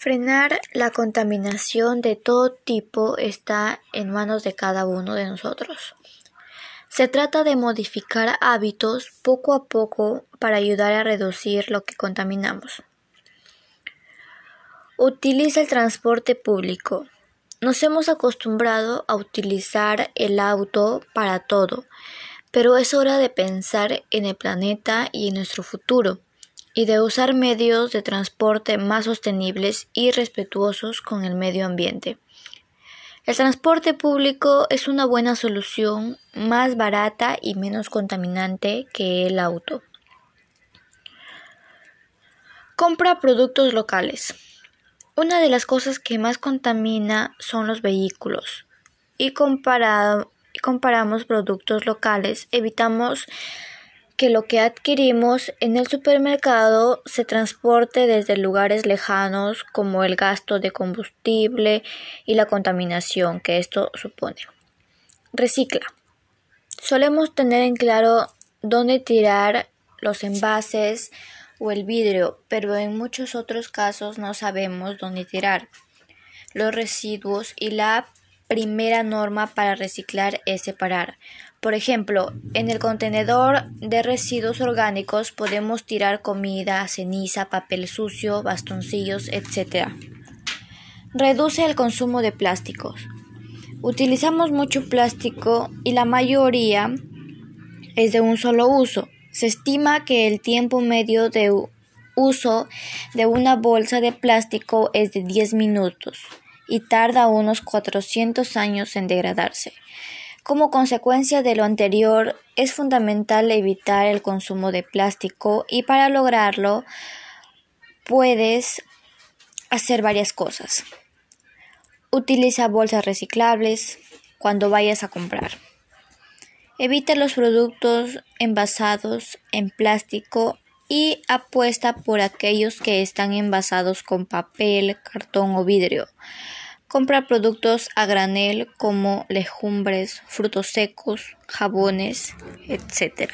Frenar la contaminación de todo tipo está en manos de cada uno de nosotros. Se trata de modificar hábitos poco a poco para ayudar a reducir lo que contaminamos. Utiliza el transporte público. Nos hemos acostumbrado a utilizar el auto para todo, pero es hora de pensar en el planeta y en nuestro futuro, y de usar medios de transporte más sostenibles y respetuosos con el medio ambiente. El transporte público es una buena solución, más barata y menos contaminante que el auto. Compra productos locales. Una de las cosas que más contamina son los vehículos. Y comparado, comparamos productos locales, evitamos que lo que adquirimos en el supermercado se transporte desde lugares lejanos como el gasto de combustible y la contaminación que esto supone. Recicla. Solemos tener en claro dónde tirar los envases, o el vidrio, pero en muchos otros casos no sabemos dónde tirar los residuos y la primera norma para reciclar es separar. Por ejemplo, en el contenedor de residuos orgánicos podemos tirar comida, ceniza, papel sucio, bastoncillos, etc. Reduce el consumo de plásticos. Utilizamos mucho plástico y la mayoría es de un solo uso. Se estima que el tiempo medio de uso de una bolsa de plástico es de 10 minutos y tarda unos 400 años en degradarse. Como consecuencia de lo anterior, es fundamental evitar el consumo de plástico y para lograrlo puedes hacer varias cosas. Utiliza bolsas reciclables cuando vayas a comprar. Evita los productos envasados en plástico y apuesta por aquellos que están envasados con papel, cartón o vidrio. Compra productos a granel como legumbres, frutos secos, jabones, etc.